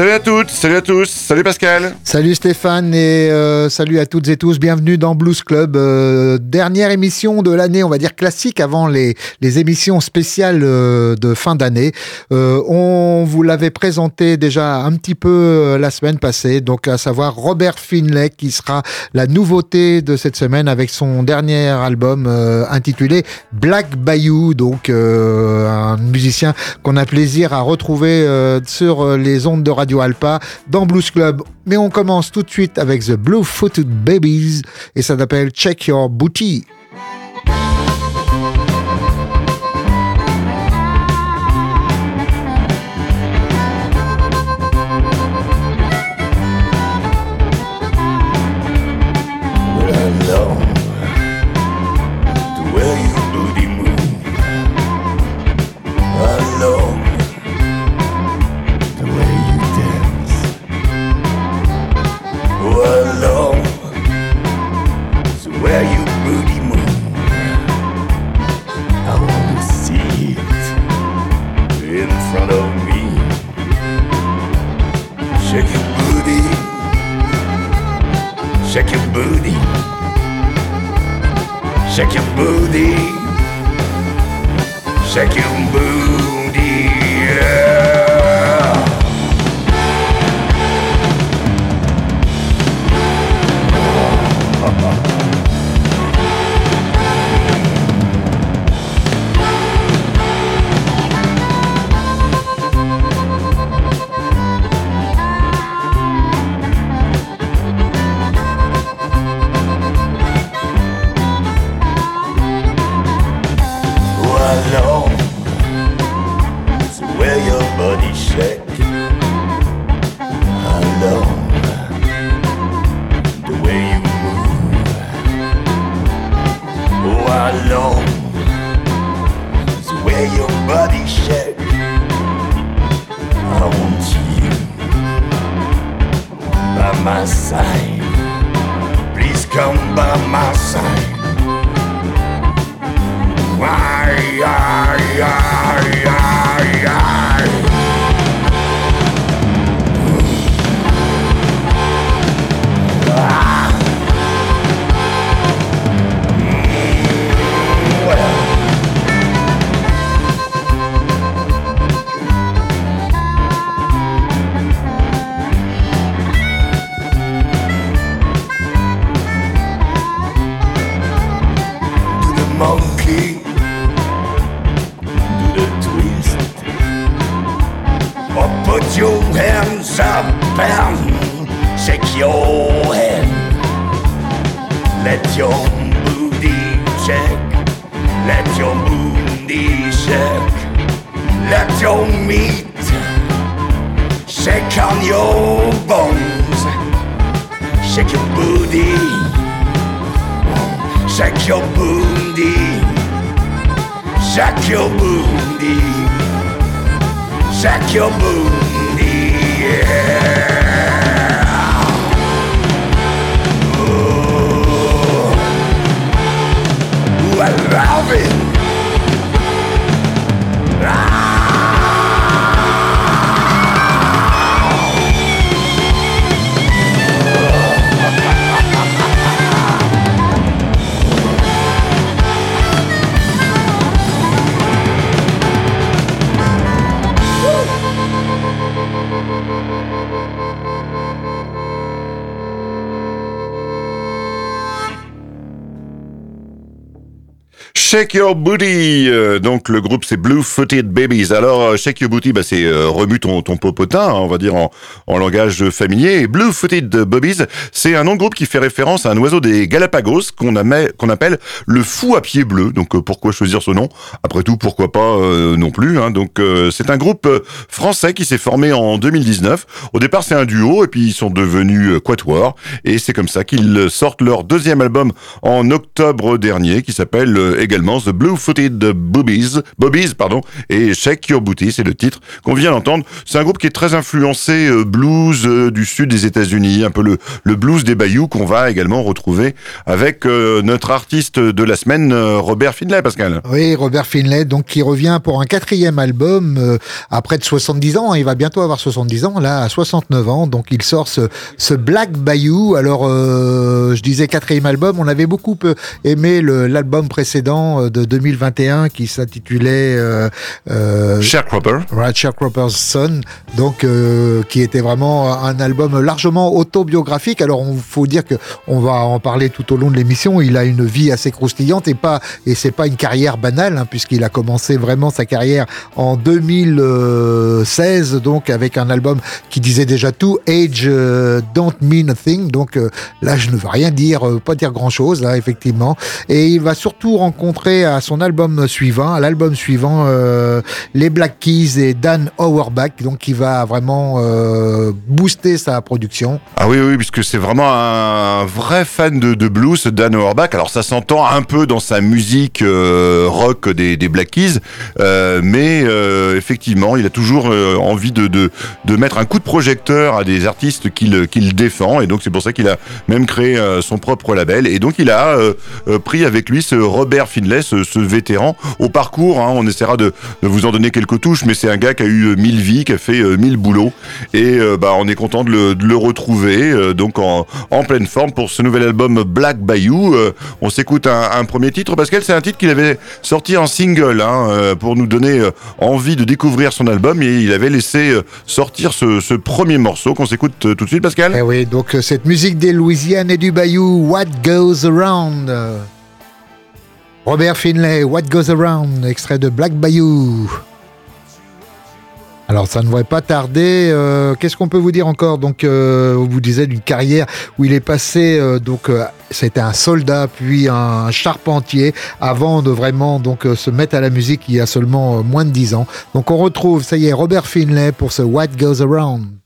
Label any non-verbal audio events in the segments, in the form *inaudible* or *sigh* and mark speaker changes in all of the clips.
Speaker 1: Salut à toutes, salut à tous, salut Pascal.
Speaker 2: Salut Stéphane et euh, salut à toutes et tous. Bienvenue dans Blues Club. Euh, dernière émission de l'année, on va dire classique avant les, émissions spéciales euh, de fin d'année. on vous l'avait présenté déjà un petit peu la semaine passée, donc à savoir Robert Finlay qui sera la nouveauté de cette semaine avec son dernier album intitulé Black Bayou, donc un musicien qu'on a plaisir à retrouver sur les ondes de Radio Alpa dans Blues Club. Mais on commence tout de suite avec The Blue Footed Babies et ça s'appelle Check Your Booty. booty.
Speaker 1: Shake your booty.
Speaker 2: Shake your booty. Shake your booty. Yeah. Oh. I love it.
Speaker 1: Euh, donc le groupe c'est Blue Footed Babies. Alors euh, Shake Your Booty, bah, c'est euh, remue ton, ton popotin, hein, on va dire en, langage familier. Et Blue Footed Babies, c'est un nom de groupe qui fait référence à un oiseau des Galapagos qu'on qu'on appelle le fou à pied bleu. Donc pourquoi choisir ce nom? Après tout, pourquoi pas non plus. Hein. Donc c'est un groupe français qui s'est formé en 2019. Au départ c'est un duo et puis ils sont devenus quatuor et c'est comme ça qu'ils sortent leur deuxième album en octobre dernier qui s'appelle également The Blue Footed Boobies, Bobbies, pardon, et Shake Your Booty, c'est le titre qu'on vient d'entendre. C'est un groupe qui est très influencé blues du sud des États-Unis, un peu le, blues des bayous qu'on va également retrouver avec notre artiste de la semaine, Robert Finlay, Pascal.
Speaker 3: Oui, Robert Finlay, donc qui revient pour un quatrième album après de 70 ans. Il va bientôt avoir 70 ans, là, à 69 ans. Donc il sort ce, Black Bayou. Alors, euh, je disais quatrième album. On avait beaucoup euh, aimé l'album précédent euh, de 2021 qui s'intitulait euh,
Speaker 1: euh, Sharecropper.
Speaker 3: Right, Sharecropper's Son. Donc, qui était vraiment un album largement autobiographique. Alors, il faut dire que on va en parler tout au long de l'émission. Il a une vie assez croustillante et pas et c'est pas une carrière banale hein, puisqu'il a commencé vraiment sa carrière en 2016 donc avec un album qui disait déjà tout Age euh, Don't Mean a Thing. Donc euh, là, je ne veux rien dire, euh, pas dire grand chose, là, effectivement. Et il va surtout rencontrer à son album suivant, à l'album suivant, les Black Keys et Dan Auerbach, donc qui va vraiment booster sa production.
Speaker 1: Ah oui, oui, puisque c'est vraiment un vrai fan de, blues, Dan Auerbach. Alors ça s'entend un peu dans sa musique rock des, Black Keys, mais effectivement, il a toujours envie de, mettre un coup de projecteur à des artistes qu'il défend et donc c'est pour ça qu'il a même créé euh, son propre label et donc il a euh, euh, pris avec lui ce Robert Finlay, ce, vétéran au parcours. Hein, on essaiera de, vous en donner quelques touches, mais c'est un gars qui a eu mille vies, qui a fait mille boulots et bah on est content de le, retrouver donc en, pleine forme pour ce nouvel album Black Bayou. on s'écoute un, premier titre Pascal, c'est un titre qu'il avait sorti en single hein, pour nous donner envie de découvrir son album et il avait laissé sortir ce, premier morceau qu'on s'écoute euh, tout de suite, Pascal
Speaker 3: eh Oui, donc euh, cette musique des Louisiane et du Bayou, What Goes Around? Robert Finlay, What Goes Around, extrait de Black Bayou. Alors ça ne devrait pas tarder. Euh, Qu'est-ce qu'on peut vous dire encore? Donc, euh, on vous disait d'une carrière où il est passé. Euh, donc, c'était un soldat puis un charpentier avant de vraiment donc se mettre à la musique il y a seulement moins de 10 ans. Donc, on retrouve, ça y est, Robert Finlay pour ce What Goes Around.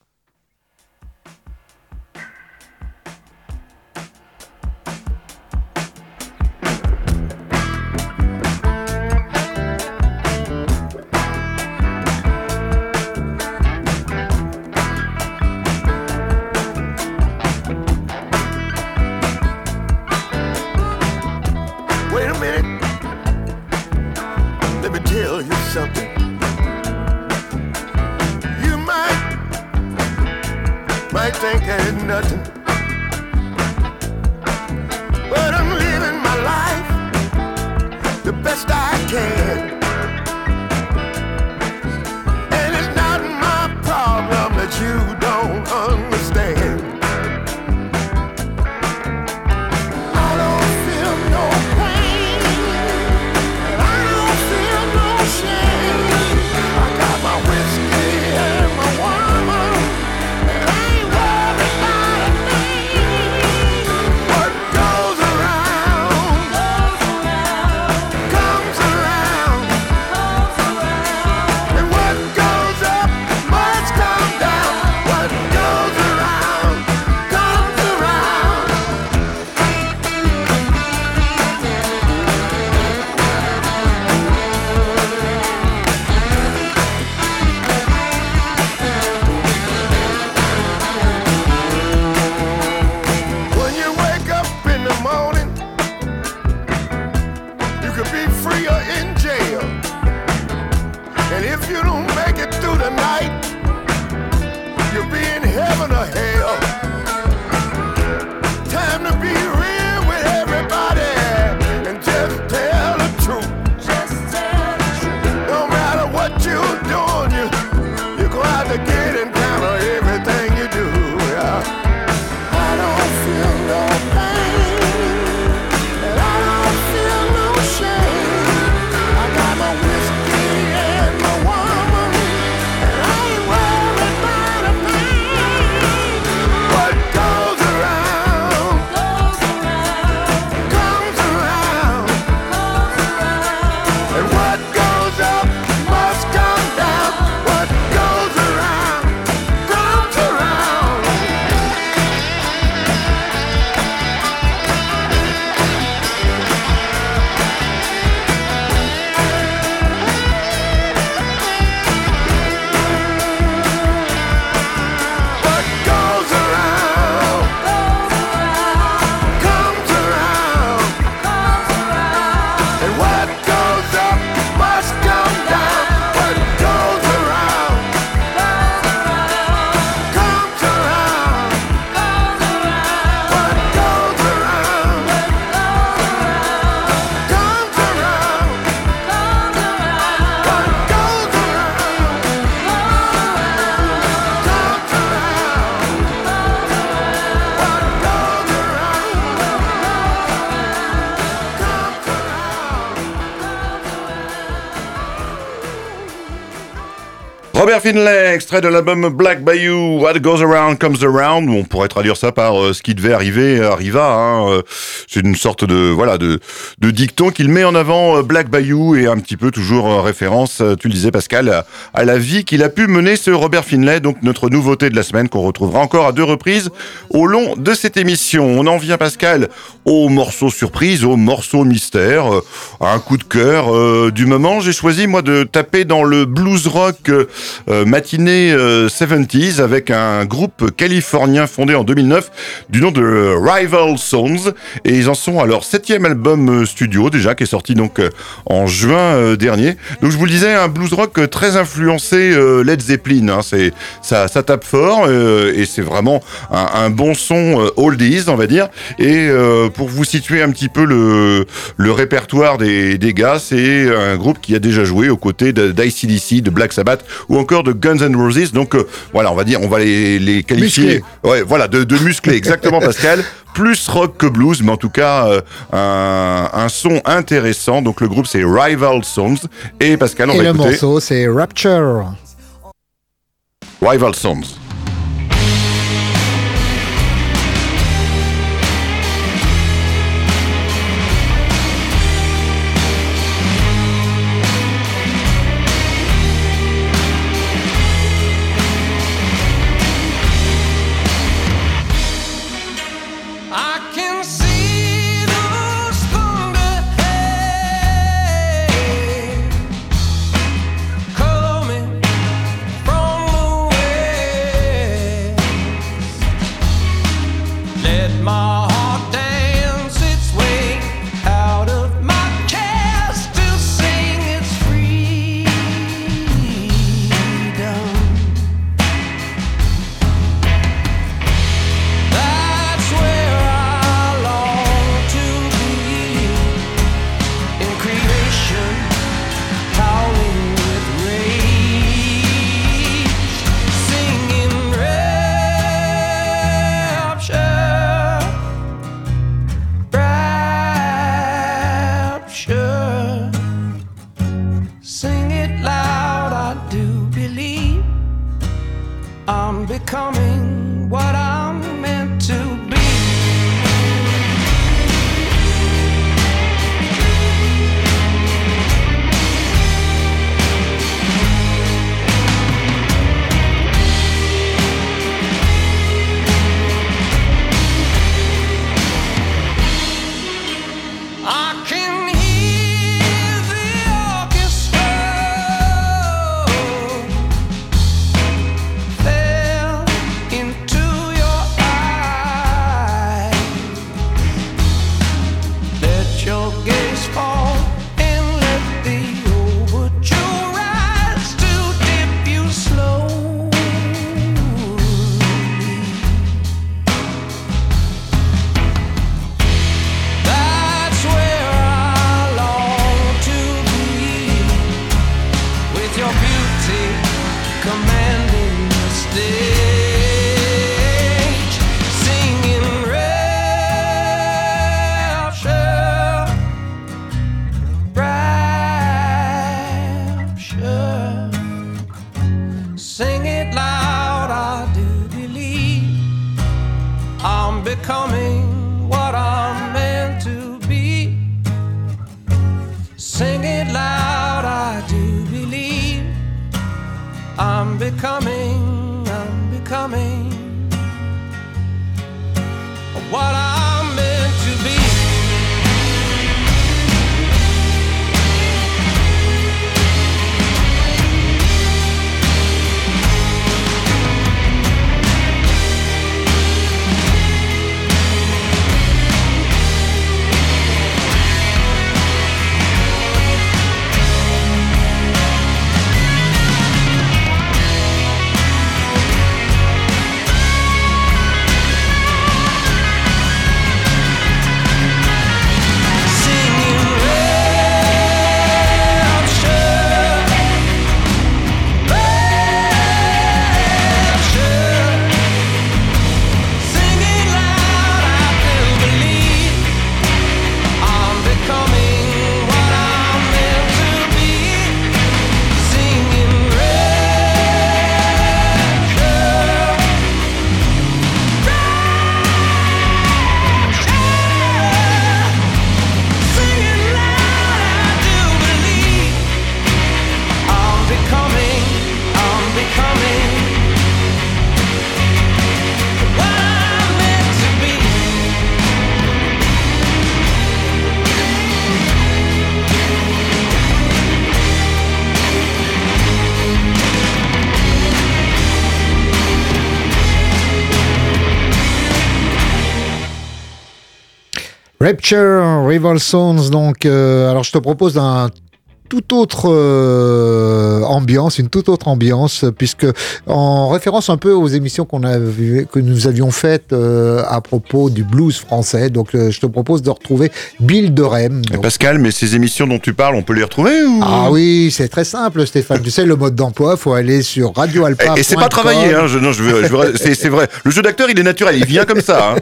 Speaker 4: Finlay, extrait de l'album Black Bayou, What Goes Around Comes Around. On pourrait traduire ça par euh, ce qui devait arriver arriva. Hein, euh, c'est une sorte de voilà de, dicton qu'il met en avant euh, Black Bayou et un petit peu toujours référence, tu le disais Pascal, à, la vie qu'il a pu mener ce Robert Finlay. Donc notre nouveauté de la semaine qu'on retrouvera encore à deux reprises au long de cette émission. On en vient Pascal au morceau surprise, au morceau mystère, à un coup de cœur du moment. J'ai choisi moi de taper dans le blues rock euh, matinée 70s euh, avec un groupe californien fondé en 2009 du nom de Rival Sons et ils en sont à leur septième album euh, studio déjà qui est sorti donc en juin dernier. Donc je vous le disais un blues rock très influencé Led Zeppelin. Hein, c'est ça, tape fort et c'est vraiment un, bon son oldies on va dire. Et pour vous situer un petit peu le, le répertoire des, des gars, c'est un groupe qui a déjà joué aux côtés d'ICDC, de Black Sabbath ou encore de Guns N' Roses. Donc euh, voilà, on va dire, on va les, les qualifier, ouais, voilà, de, de musclés, exactement, *laughs* Pascal. Plus rock que blues, mais en tout cas euh, un, un, son intéressant. Donc le groupe c'est Rival Songs et Pascal, on
Speaker 3: et
Speaker 4: va
Speaker 3: le
Speaker 4: écouter.
Speaker 3: morceau c'est Rapture.
Speaker 4: Rival Songs.
Speaker 3: becoming Rapture, Rival Sons, donc, euh, alors je te propose un toute autre euh, ambiance, une toute autre ambiance, puisque en référence un peu aux émissions qu'on a vu, que nous avions faites euh, à propos du blues français. Donc, euh, je te propose de retrouver Bill de Rem.
Speaker 1: Pascal, mais ces émissions dont tu parles, on peut les retrouver ou...
Speaker 3: Ah oui, c'est très simple, Stéphane. tu sais, le mode d'emploi, faut aller sur Radio Alpa.
Speaker 1: Et, et c'est pas travailler, hein. Je, non, je veux, je veux c'est vrai. Le jeu d'acteur, il est naturel, il vient comme ça. Hein.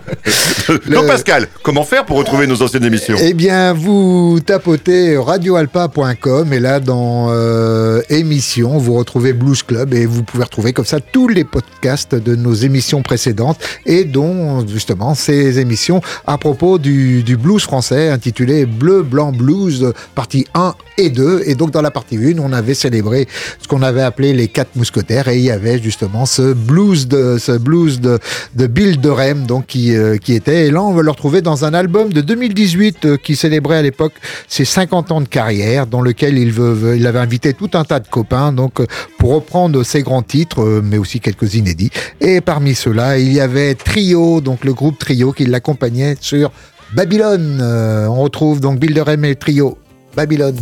Speaker 1: Le... Donc, Pascal, comment faire pour retrouver nos anciennes émissions?
Speaker 3: Eh bien, vous tapotez radioalpa.com et là, dans euh, émissions, vous retrouvez Blues Club et vous pouvez retrouver comme ça tous les podcasts de nos émissions précédentes et dont justement ces émissions à propos du, blues français intitulé Bleu, Blanc, Blues, partie 1 et 2. Et donc dans la partie 1, on avait célébré ce qu'on avait appelé les quatre mousquetaires et il y avait justement ce blues de, ce blues de, de Bill donc, qui, euh, qui était. Et là, on va le retrouver dans un album de 2018 euh, qui célébrait à l'époque ses 50 ans de carrière, dans lequel il, avait invité tout un tas de copains donc pour reprendre ses grands titres, mais aussi quelques inédits. Et parmi ceux-là, il y avait Trio, donc le groupe Trio qui l'accompagnait sur Babylone. Euh, on retrouve donc Bill de Rem et Trio. Babylone.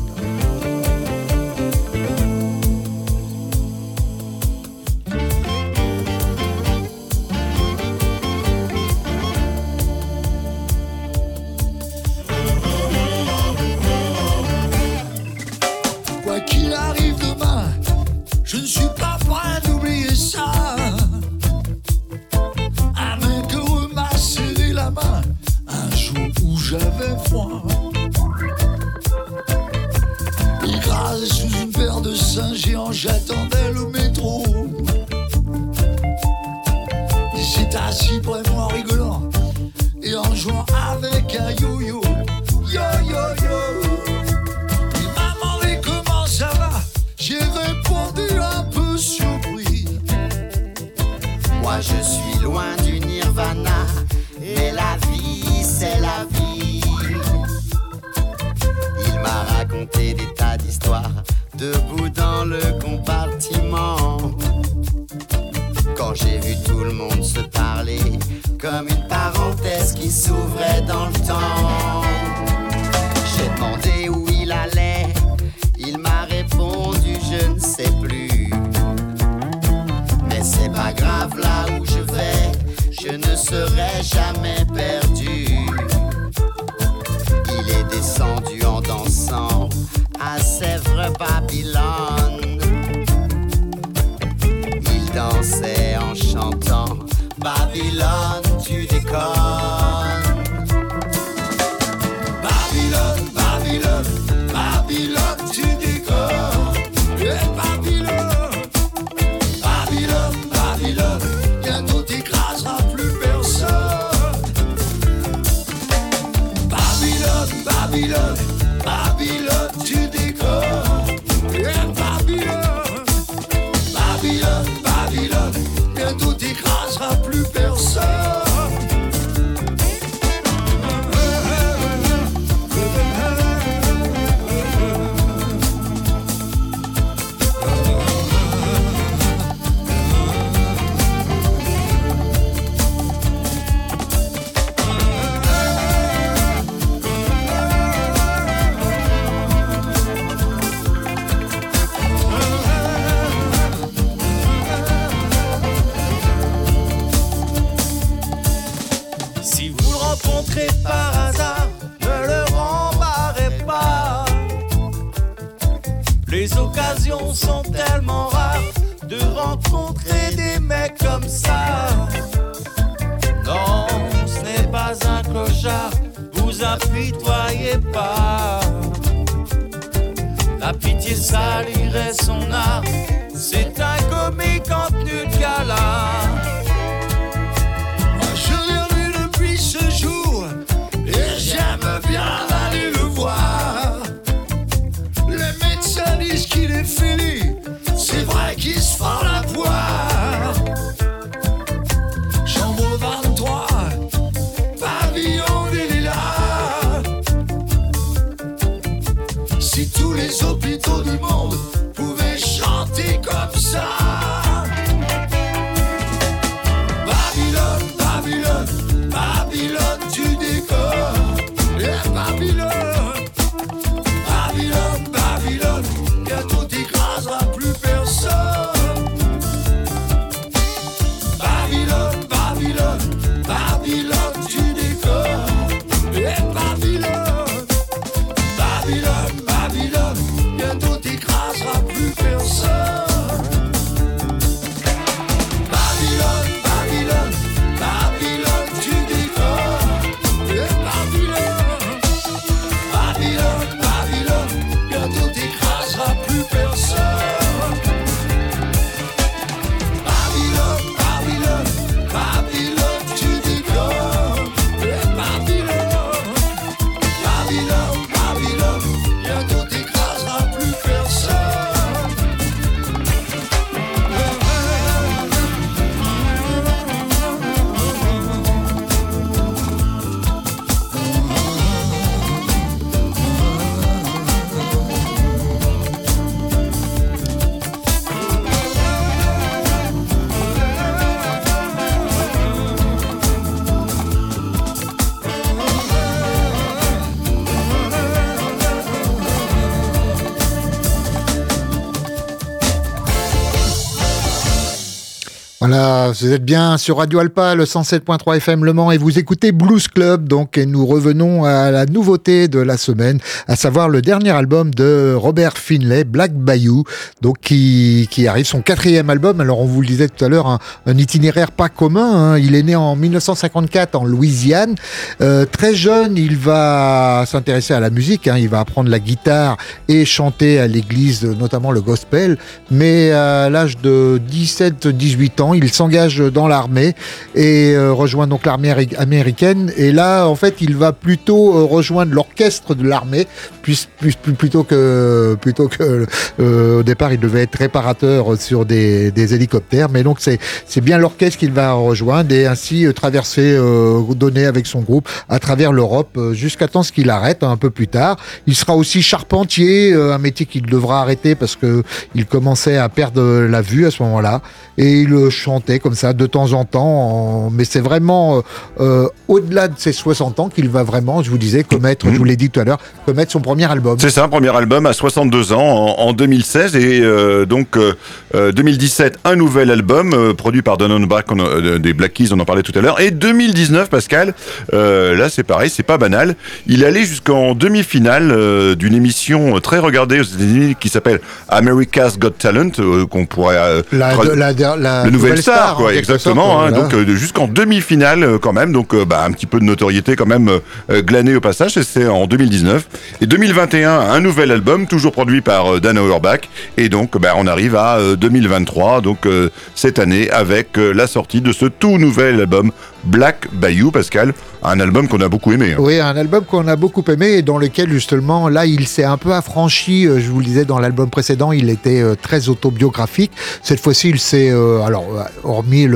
Speaker 5: J'attendais
Speaker 6: occasions sont tellement rares de rencontrer des mecs comme ça. Non, ce n'est pas un clochard, vous apitoyez pas. La pitié salirait son art, c'est un comique en tenue de gala.
Speaker 5: Qu'il
Speaker 3: Voilà, vous êtes bien sur Radio Alpa, le 107.3 FM Le Mans, et vous écoutez Blues Club. Donc, nous revenons à la nouveauté de la semaine, à savoir le dernier album de Robert Finlay, Black Bayou, donc qui, qui arrive son quatrième album. Alors, on vous le disait tout à l'heure, un, un itinéraire pas commun. hein. Il est né en 1954 en Louisiane. Euh, très jeune, il va s'intéresser à la musique. hein. Il va apprendre la guitare et chanter à l'église, notamment le gospel. Mais à l'âge de 17-18 ans, il s'engage dans l'armée et euh, rejoint donc l'armée américaine. Et là, en fait, il va plutôt euh, rejoindre l'orchestre de l'armée, puis, puis- puis- plutôt que plutôt que euh, au départ, il devait être réparateur sur des, hélicoptères. Mais donc, c'est bien l'orchestre qu'il va rejoindre et ainsi traverser, donner avec son groupe à travers l'Europe jusqu'à temps ce qu'il arrête un peu plus tard. Il sera aussi charpentier, un métier qu'il devra arrêter parce que il commençait à perdre la vue à ce moment-là et il chantait comme ça de temps en temps. en- Mais c'est vraiment euh, euh, au-delà de ses 60 ans qu'il va vraiment, je vous disais, commettre, je vous l'ai dit tout à l'heure, commettre son premier album.
Speaker 1: C'est ça, premier album à 62 ans en, en 2016 et euh, donc euh, euh, 2017 un nouvel album produit par Don Bach des Black Keys, on en parlait tout à l'heure et 2019 Pascal, là c'est pareil, c'est pas banal. Il allé jusqu'en demi-finale d'une émission très regardée aux États-Unis qui s'appelle America's Got Talent qu'on pourrait
Speaker 3: La, la, la, la
Speaker 1: le nouvel star,
Speaker 3: en
Speaker 1: quoi,
Speaker 3: quelque
Speaker 1: exactement. hein, donc euh, jusqu'en demi-finale euh, quand même, donc euh, bah, un petit peu de notoriété quand même glanée au passage. et C'est en 2019 et 2021 un nouvel album toujours produit par Dan Auerbach. Et donc bah, on arrive à euh, 2023 donc cette année avec la sortie de ce tout nouvel album Black Bayou Pascal, un album qu'on a beaucoup aimé. hein.
Speaker 3: Oui, un album qu'on a beaucoup aimé et dans lequel justement, là, il s'est un peu affranchi. euh, Je vous le disais dans l'album précédent, il était euh, très autobiographique. Cette fois-ci, il s'est, euh, alors, hormis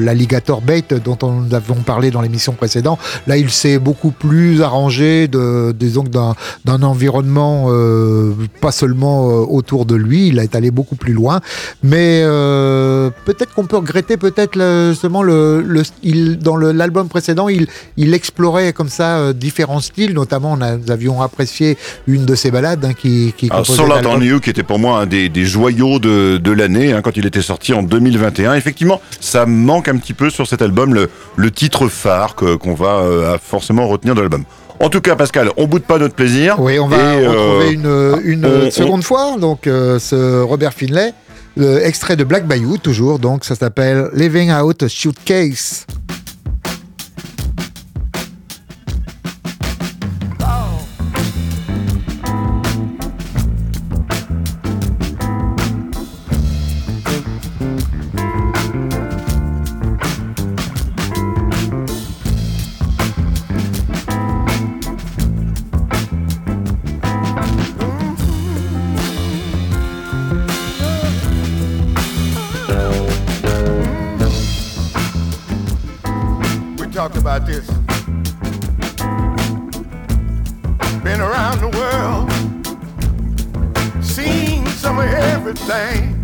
Speaker 3: l'alligator bait dont on nous avons parlé dans l'émission précédente, là, il s'est beaucoup plus arrangé, de, disons, d'un environnement euh, pas seulement autour de lui. Il est allé beaucoup plus loin, mais euh, peut-être qu'on peut regretter peut-être justement le, le il, dans l'album précédent, il explorait comme ça euh, différents styles, notamment on a- nous avions apprécié une de ses balades hein, qui, qui
Speaker 1: Alors,
Speaker 3: composait
Speaker 1: Solar You, qui était pour moi un des, des joyaux de, de l'année, hein, quand il était sorti en 2021. Effectivement, ça manque un petit peu sur cet album, le, le titre phare que- qu'on va euh, forcément retenir de l'album. En tout cas, Pascal, on boude pas notre plaisir.
Speaker 3: Oui, on va
Speaker 1: euh,
Speaker 3: retrouver une, une
Speaker 1: on-
Speaker 3: seconde fois donc ce Robert Finlay, le extrait de Black Bayou toujours, donc ça s'appelle Living Out a Suitcase.
Speaker 7: About this. Been around the world, seen some of everything.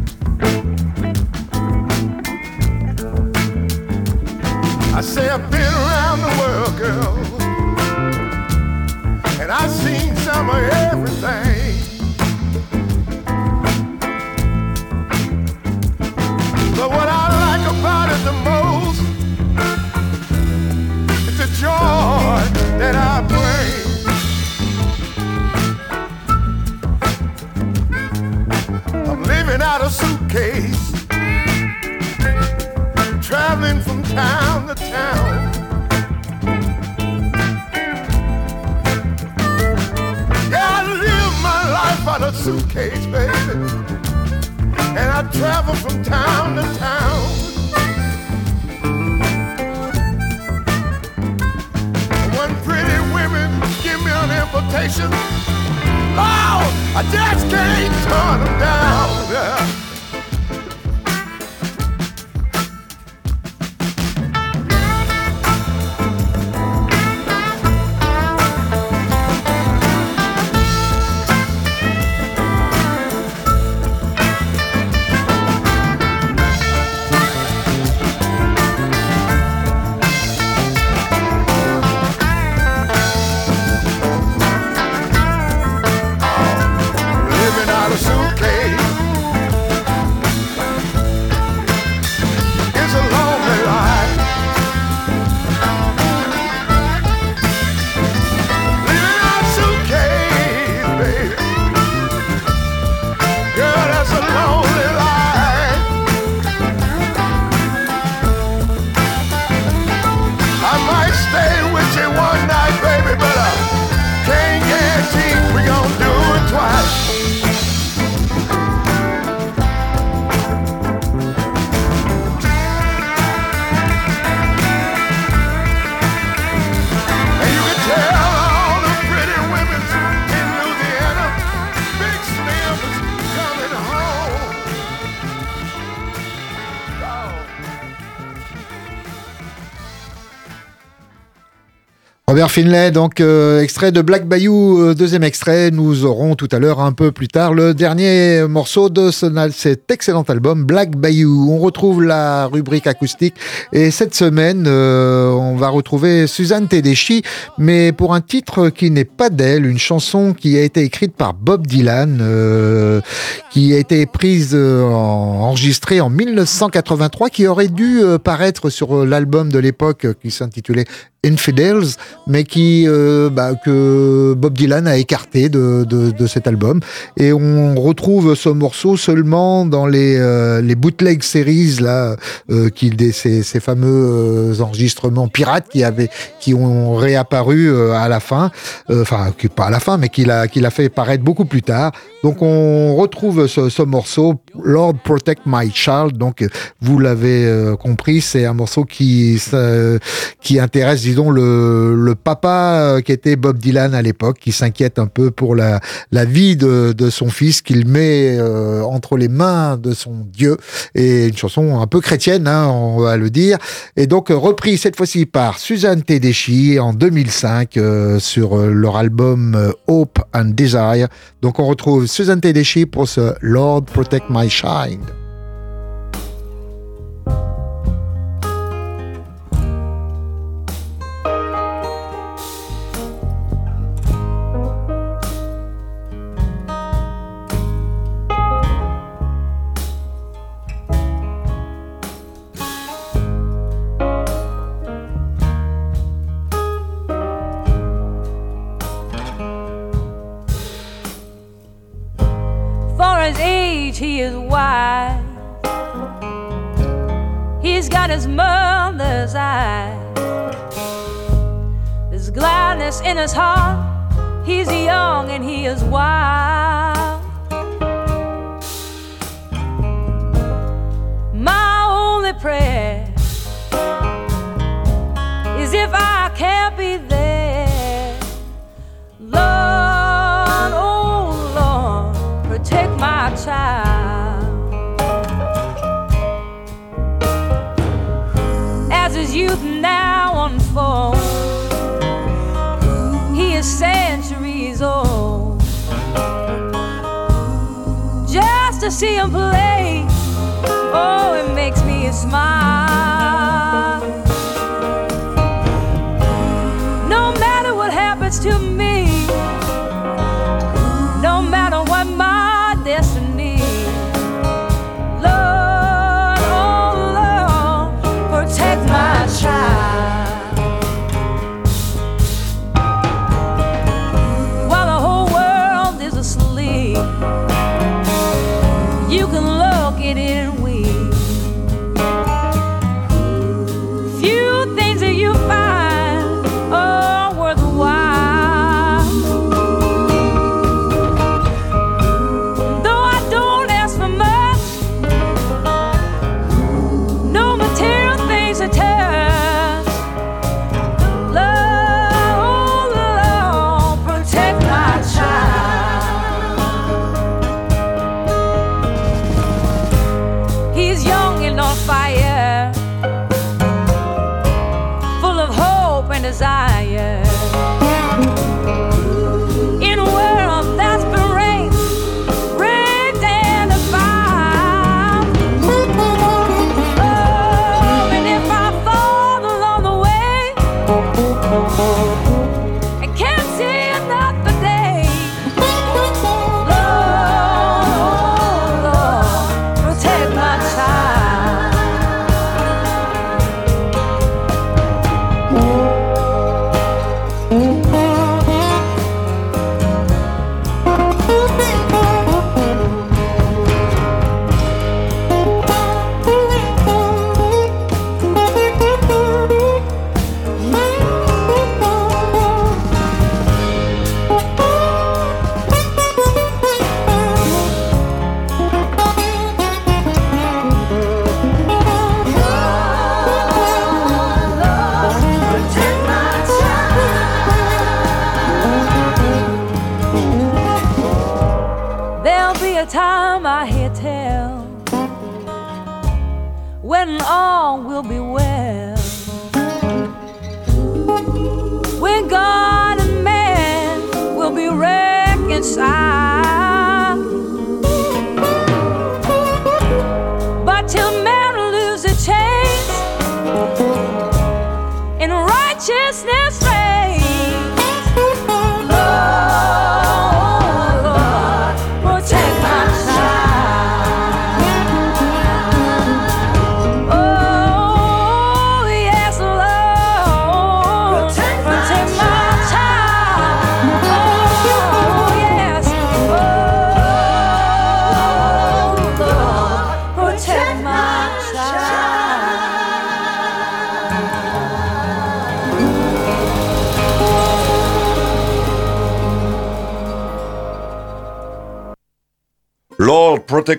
Speaker 3: Finlay, donc euh, extrait de Black Bayou, euh, deuxième extrait. Nous aurons tout à l'heure, un peu plus tard, le dernier morceau de ce- cet excellent album, Black Bayou. On retrouve la rubrique acoustique et cette semaine, euh, on va retrouver Suzanne Tedeschi, mais pour un titre qui n'est pas d'elle, une chanson qui a été écrite par Bob Dylan, qui a été prise, en- enregistrée en 1983, qui aurait dû paraître sur l'album de l'époque qui s'intitulait Infidels, mais qui euh, bah, que Bob Dylan a écarté de, de, de cet album. Et on retrouve ce morceau seulement dans les, euh, les bootleg series là, euh, qui des, ces, ces fameux euh, enregistrements pirates qui avaient qui ont réapparu euh, à la fin, enfin pas à la fin, mais qu'il a qu'il a fait paraître beaucoup plus tard. Donc on retrouve ce, ce morceau Lord Protect My Child. Donc vous l'avez compris, c'est un morceau qui ça- qui intéresse, disons, le, le papa euh, qui était Bob Dylan à l'époque, qui s'inquiète un peu pour la, la vie de, de son fils qu'il met euh, entre les mains de son Dieu. Et une chanson un peu chrétienne, hein, on va le dire. Et donc euh, repris cette fois-ci par Suzanne Tedeschi en 2005 euh, sur leur album Hope and Desire. Donc on retrouve Suzanne Tedeschi pour ce Lord Protect My Child.
Speaker 8: His mother's eyes. There's gladness in his heart. He's young and he is wild. My only prayer is if I can't be there. To see him play, oh, it makes me smile.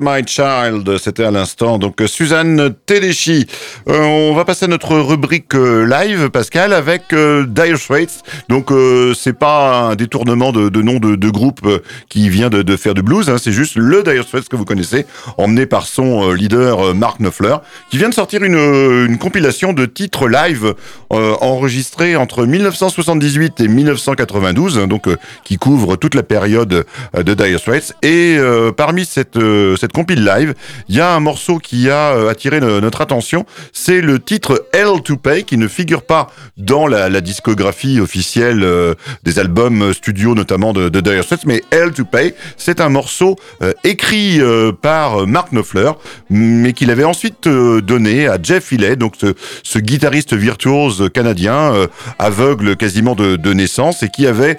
Speaker 8: My Child,
Speaker 1: c'était à l'instant. Donc euh, Suzanne Tedeschi. Euh, on va passer à notre rubrique euh, live, Pascal, avec euh, Dire Straits. Donc euh, c'est pas un détournement de, nom de, groupe qui vient de, faire du blues. hein, c'est juste le Dire Straits que vous connaissez, emmené par son leader Mark Knopfler, qui vient de sortir une, compilation de titres live enregistrés entre 1978 et 1992, hein, donc qui couvre toute la période de Dire Straits. Et parmi cette, cette compile live, il y a un morceau qui a euh, attiré no- notre attention. C'est le titre Hell to Pay, qui ne figure pas dans la, discographie officielle euh, des albums studio, notamment de, de Dire Straits, mais Hell to Pay, c'est un morceau euh, écrit par Mark Knopfler, mais qu'il avait ensuite donné à Jeff Healey, donc ce, guitariste virtuose canadien, aveugle quasiment de, naissance, et qui avait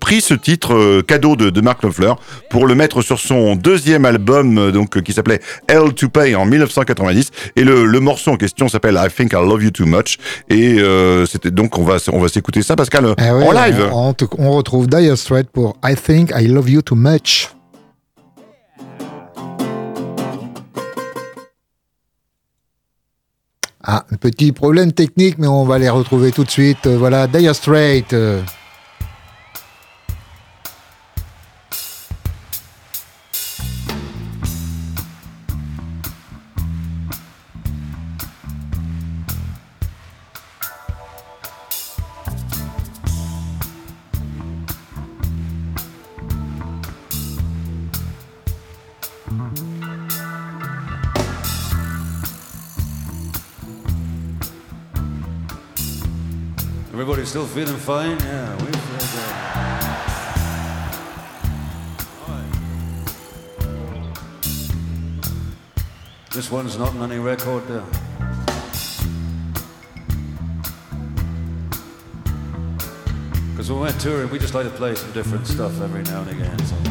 Speaker 1: pris ce titre cadeau de, de Mark Knopfler pour le mettre sur son deuxième album, euh, donc euh, qui s'appelait Hell to Pay en 1990. Et le, le morceau en question s'appelle I Think I Love You Too Much. Et euh, c'était donc on va on va s'écouter ça, Pascal,
Speaker 3: Eh ouais,
Speaker 1: en live.
Speaker 3: On, on retrouve Dire Straits pour I Think I Love You Too Much. Ah, un petit problème technique, mais on va les retrouver tout de suite. Voilà, Dire Straits.
Speaker 9: Still feeling fine? Yeah, we feel good. This one's not on any record there. Because when we're touring, we just like to play some different stuff every now and again. So.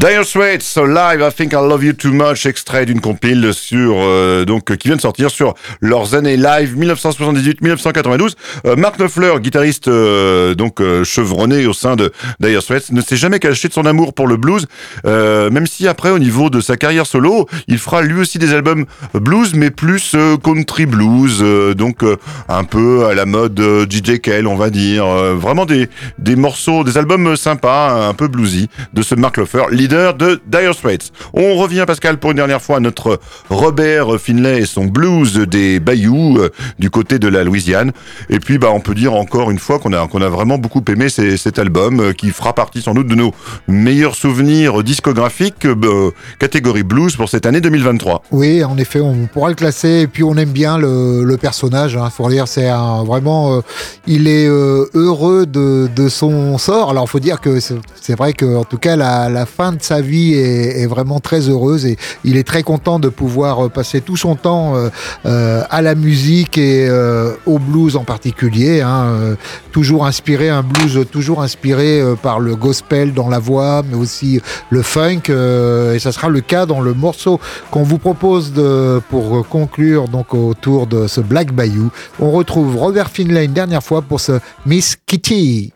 Speaker 1: Dire Straits live, I think I love you too much, extrait d'une compile sur euh, donc qui vient de sortir sur leurs années live 1978-1992. Euh, Mark Knopfler, guitariste euh, donc euh, chevronné au sein de Dire Straits, ne s'est jamais caché de son amour pour le blues, même si après au niveau de sa carrière solo, il fera lui aussi des albums blues, mais plus country blues, donc un peu à la mode DJ Kell, on va dire, vraiment des des morceaux, des albums sympas, un peu bluesy de ce Mark Knopfler, de Dire Straits. On revient Pascal pour une dernière fois à notre Robert Finlay et son blues des Bayous euh, du côté de la Louisiane. Et puis bah on peut dire encore une fois qu'on a vraiment beaucoup aimé cet album euh, qui fera partie sans doute de nos meilleurs souvenirs discographiques euh, catégorie blues pour cette année 2023.
Speaker 3: Oui, en effet, on pourra le classer. Et puis, on aime bien le, personnage. Hein, faut dire, c'est vraiment, il est heureux de, son sort. Alors, faut dire que c'est c'est vrai que, en tout cas, la, la fin de de sa vie est, vraiment très heureuse et il est très content de pouvoir euh, passer tout son temps euh, euh, à la musique et au blues en particulier. hein, toujours inspiré, un blues toujours inspiré par le gospel dans la voix, mais aussi le funk. et ça sera le cas dans le morceau qu'on vous propose pour conclure donc autour de ce Black Bayou. On retrouve Robert Finlay une dernière fois pour ce Miss Kitty.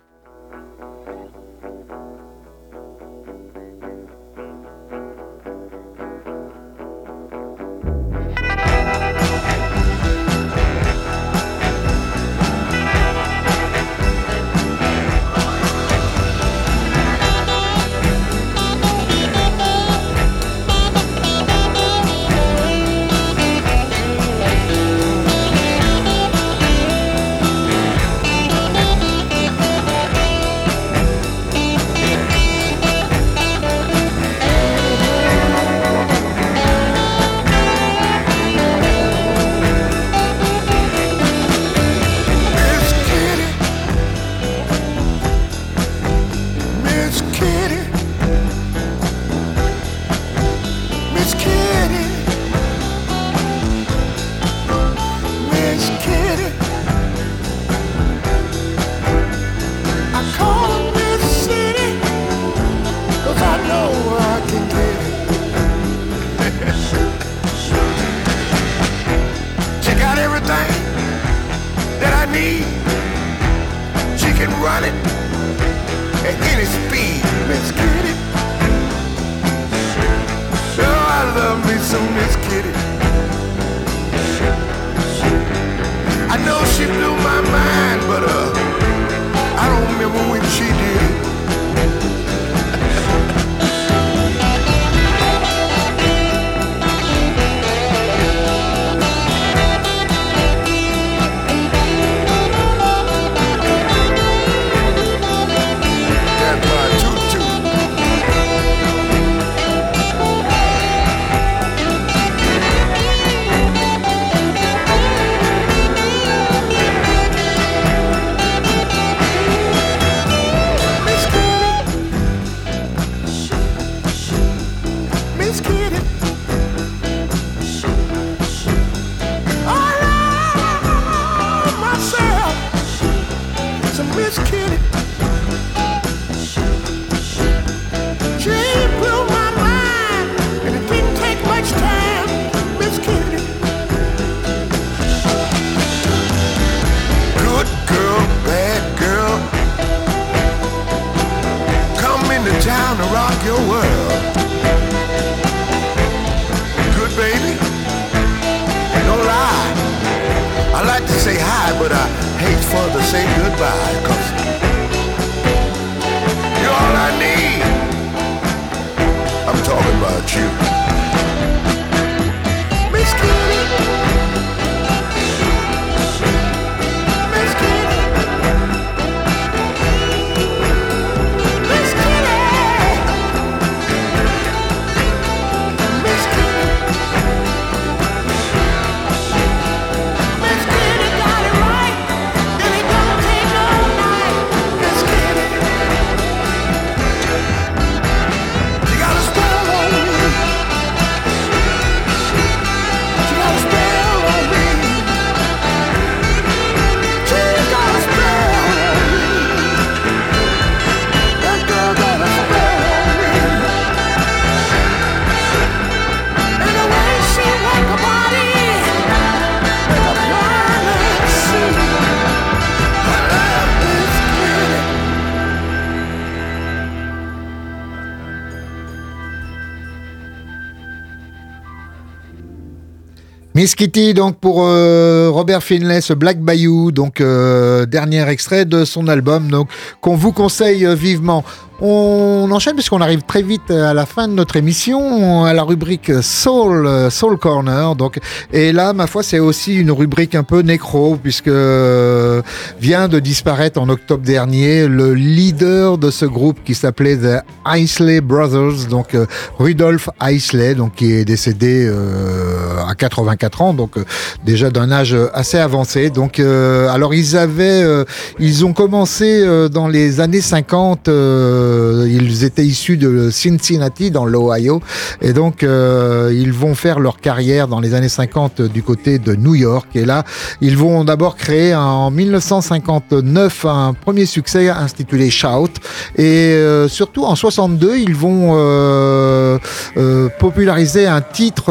Speaker 7: Miss Kitty,
Speaker 3: donc pour euh, Robert Finlay, ce Black Bayou, donc euh, dernier extrait de son album, donc qu'on vous conseille euh, vivement. On enchaîne puisqu'on arrive très vite à la fin de notre émission à la rubrique Soul euh, Soul Corner. Donc et là, ma foi, c'est aussi une rubrique un peu nécro puisque euh, vient de disparaître en octobre dernier le leader de ce groupe qui s'appelait The Isley Brothers, donc euh, Rudolph Isley, donc qui est décédé euh, à 84 ans, donc euh, déjà d'un âge assez avancé. Donc euh, alors ils avaient, euh, ils ont commencé euh, dans les années 50 euh, euh, ils étaient issus de Cincinnati dans l'Ohio. Et donc euh, ils vont faire leur carrière dans les années 50 du côté de New York. Et là ils vont d'abord créer en 1959 un premier succès intitulé Shout. Et euh, surtout en 62 ils vont euh, euh, populariser un titre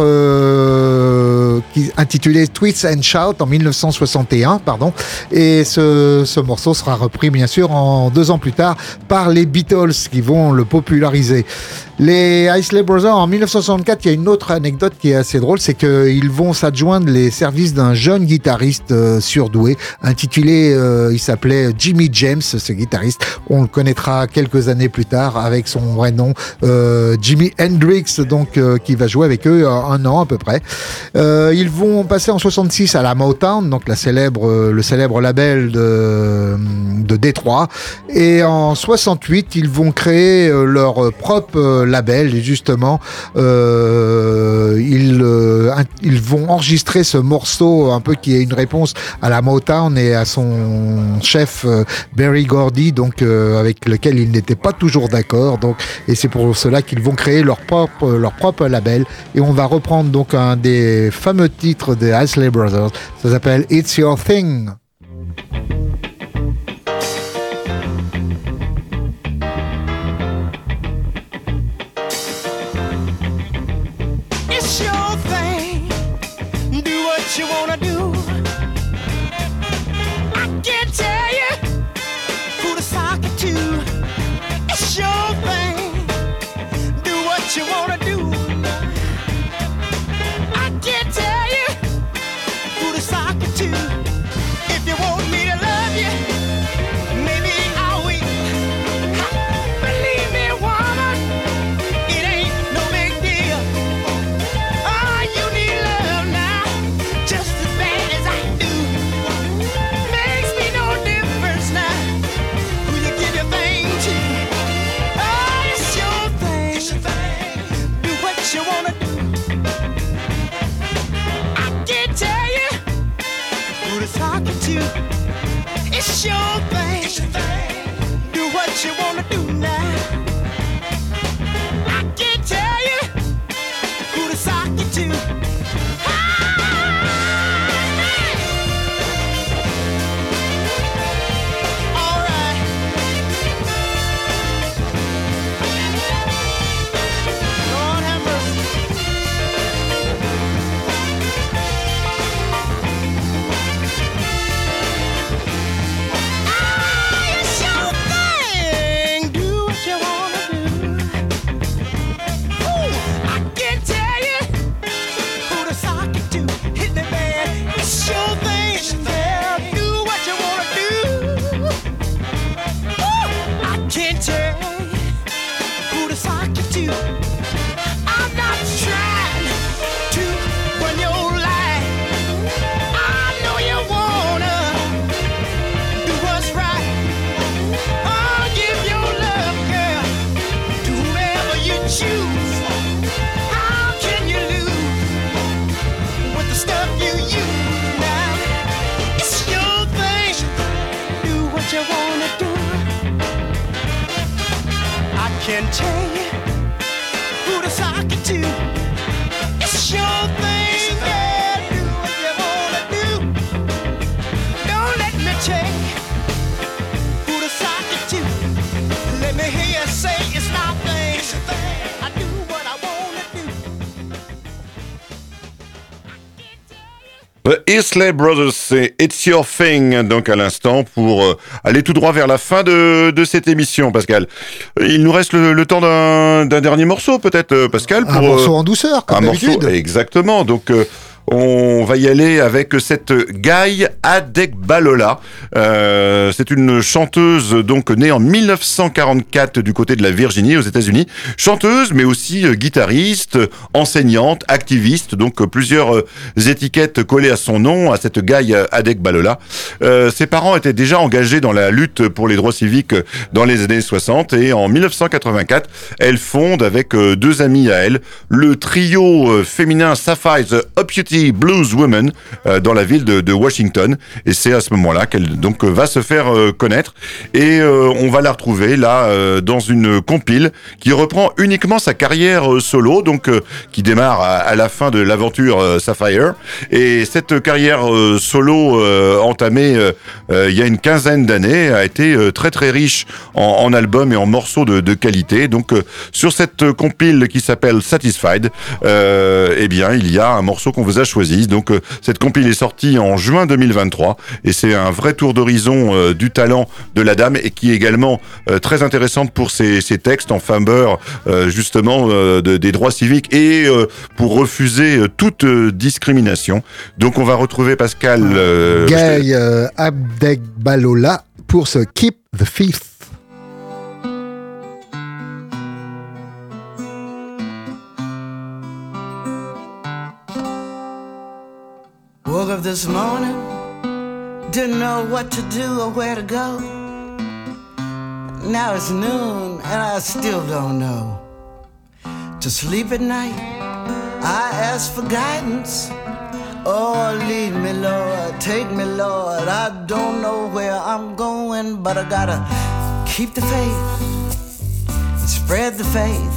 Speaker 3: qui intitulé Tweets and Shout en 1961 pardon. Et ce, ce morceau sera repris bien sûr en deux ans plus tard par les Beatles qui vont le populariser. Les Isley Brothers, en 1964, il y a une autre anecdote qui est assez drôle, c'est qu'ils vont s'adjoindre les services d'un jeune guitariste euh, surdoué, intitulé, euh, il s'appelait Jimmy James, ce guitariste. On le connaîtra quelques années plus tard avec son vrai nom, euh, Jimi Hendrix, donc euh, qui va jouer avec eux un, an à peu près. Ils vont passer en 66 à la Motown, donc la célèbre, le célèbre label de, de Détroit. Et en 68, ils vont créer leur propre label. Et justement, euh, ils, euh, ils vont enregistrer ce morceau un peu qui est une réponse à la Motown et à son chef euh, Barry Gordy, donc avec lequel ils n'étaient pas toujours d'accord. Donc, et c'est pour cela qu'ils vont créer leur propre, leur propre label. Et on va reprendre donc un des fameux titres des Isley Brothers. Ça s'appelle It's Your Thing.
Speaker 6: I can tell you who to sock it to.
Speaker 1: The Isley Brothers, c'est It's Your Thing, donc à l'instant, pour euh, aller tout droit vers la fin de, de cette émission, Pascal. Il nous reste le, le temps d'un dernier morceau, peut-être, euh, Pascal
Speaker 3: Un
Speaker 1: pour,
Speaker 3: morceau
Speaker 1: euh,
Speaker 3: en douceur, comme
Speaker 1: un morceau, exactement. Donc, euh, on va y aller avec cette Guy Adekbalola. Euh, c'est une chanteuse donc née en 1944 du côté de la Virginie aux États-Unis. Chanteuse, mais aussi euh, guitariste, enseignante, activiste. Donc euh, plusieurs euh, étiquettes collées à son nom, à cette Guy Adekbalola. Euh, ses parents étaient déjà engagés dans la lutte pour les droits civiques dans les années 60 et en 1984, elle fonde avec deux amis à elle le trio féminin Sapphire the Blues Woman euh, dans la ville de, Washington. Et c'est à ce moment-là qu'elle donc euh, va se faire euh, connaître. Et on va la retrouver là dans une compile qui reprend uniquement sa carrière solo, donc qui démarre à, la fin de l'aventure Sapphire. Et cette carrière solo entamée il y a une quinzaine d'années a été très très riche en, albums et en morceaux de, qualité. Donc sur cette compile qui s'appelle Satisfied, eh bien il y a un morceau qu'on vous a choisi. Donc euh, cette compile est sortie en juin 2023 et c'est un vrai tour d'horizon euh, du talent de la dame et qui est également euh, très intéressante pour ses, ses textes en faveur justement de- des droits civiques et pour refuser toute discrimination. Donc on va retrouver Pascal. euh,
Speaker 3: Abdegbalola pour ce Keep the Fifth.
Speaker 10: Up this morning, didn't know what to do or where to go. Now it's noon and I still don't know. To sleep at night, I ask for guidance. Oh, lead me, Lord, take me, Lord. I don't know where I'm going, but I gotta keep the faith and spread the faith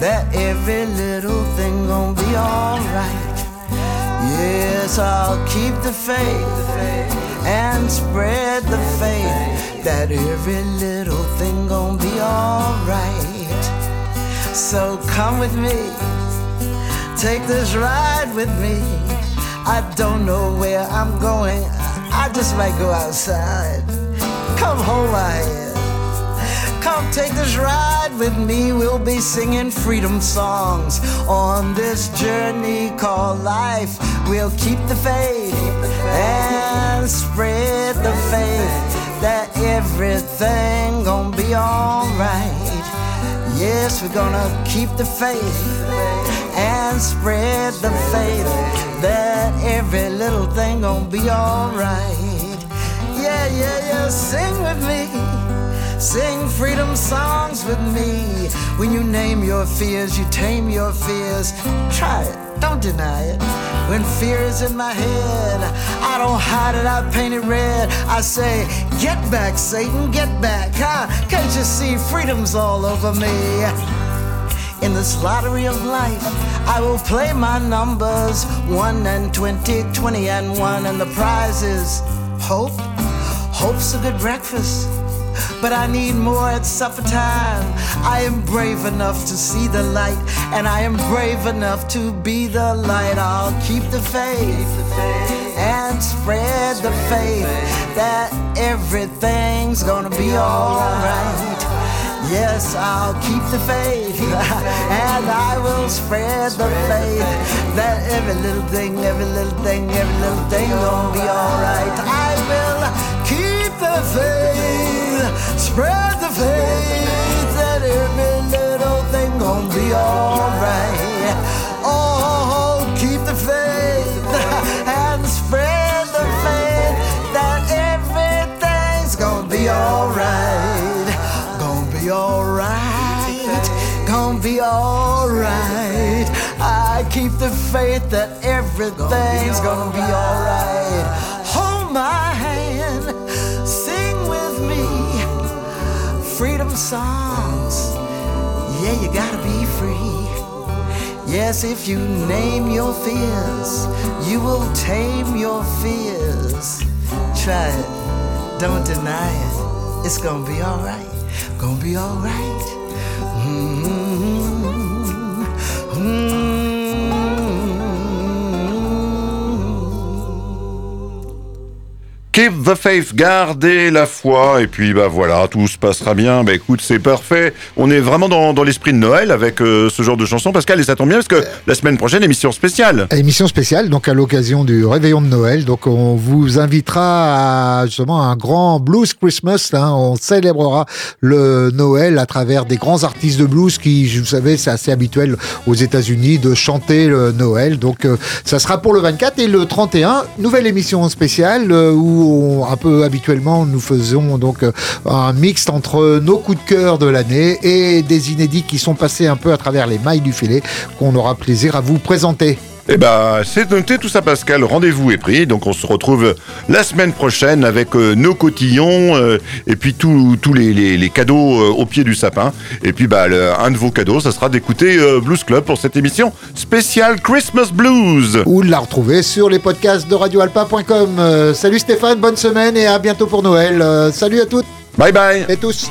Speaker 10: that every little thing gonna be alright. Yes, I'll keep the faith and spread the faith that every little thing gonna be alright. So come with me, take this ride with me. I don't know where I'm going, I just might go outside. Come hold my hand. Come take this ride with me. We'll be singing freedom songs on this journey called life. We'll keep the faith and spread the faith that everything gonna be alright. Yes, we're gonna keep the faith and spread the faith that every little thing gonna be alright. Yeah, yeah, yeah, sing with me. Sing freedom songs with me. When you name your fears, you tame your fears. Try it, don't deny it. When fear is in my head, I don't hide it, I paint it red. I say, Get back, Satan, get back. Huh? Can't you see freedom's all over me? In this lottery of life, I will play my numbers 1 and 20, 20 and 1, and the prize is hope. Hope's a good breakfast, but I need more at supper time. I am brave enough to see the light, and I am brave enough to be the light. I'll keep the faith and spread the faith that everything's gonna be alright. Yes, I'll keep the faith *laughs* and I will spread the faith that every little thing, every little thing, every little thing gonna be alright. I will the faith, spread the faith that every little thing gonna be alright. Oh, keep the faith and spread the faith that everything's gonna be alright. Gonna be alright. Gonna be alright. I keep the faith that everything's gonna be alright. Hold my Freedom songs. Yeah, you gotta be free. Yes, if you name your fears, you will tame your fears. Try it, don't deny it. It's gonna be alright, gonna be alright. Mm-hmm.
Speaker 1: Keep the faith, gardez la foi, et puis bah voilà, tout se passera bien. Bah écoute, c'est parfait. On est vraiment dans, dans l'esprit de Noël avec euh, ce genre de chanson. Pascal, et ça tombe bien parce que la semaine prochaine, émission spéciale.
Speaker 3: Émission spéciale, donc à l'occasion du réveillon de Noël. Donc on vous invitera à justement un grand blues Christmas. hein. On célébrera le Noël à travers des grands artistes de blues qui, vous savez, c'est assez habituel aux États-Unis de chanter le Noël. Donc euh, ça sera pour le 24 et le 31, nouvelle émission spéciale euh, où un peu habituellement nous faisons donc euh, un mixte entre nos coups de cœur de l'année et des inédits qui sont passés un peu à travers les mailles du filet qu'on aura plaisir à vous présenter.
Speaker 1: Eh ben, c'est noté tout ça, Pascal. Rendez-vous est pris. Donc, on se retrouve la semaine prochaine avec euh, nos cotillons euh, et puis tous les, les- les cadeaux euh, au pied du sapin. Et puis, bah, le- un de vos cadeaux, ça sera d'écouter Blues Club pour cette émission spéciale Christmas Blues.
Speaker 3: Ou de la retrouver sur les podcasts de radioalpa.com. Salut Stéphane, bonne semaine et à bientôt pour Noël. Salut à toutes
Speaker 1: Bye bye.
Speaker 3: et tous.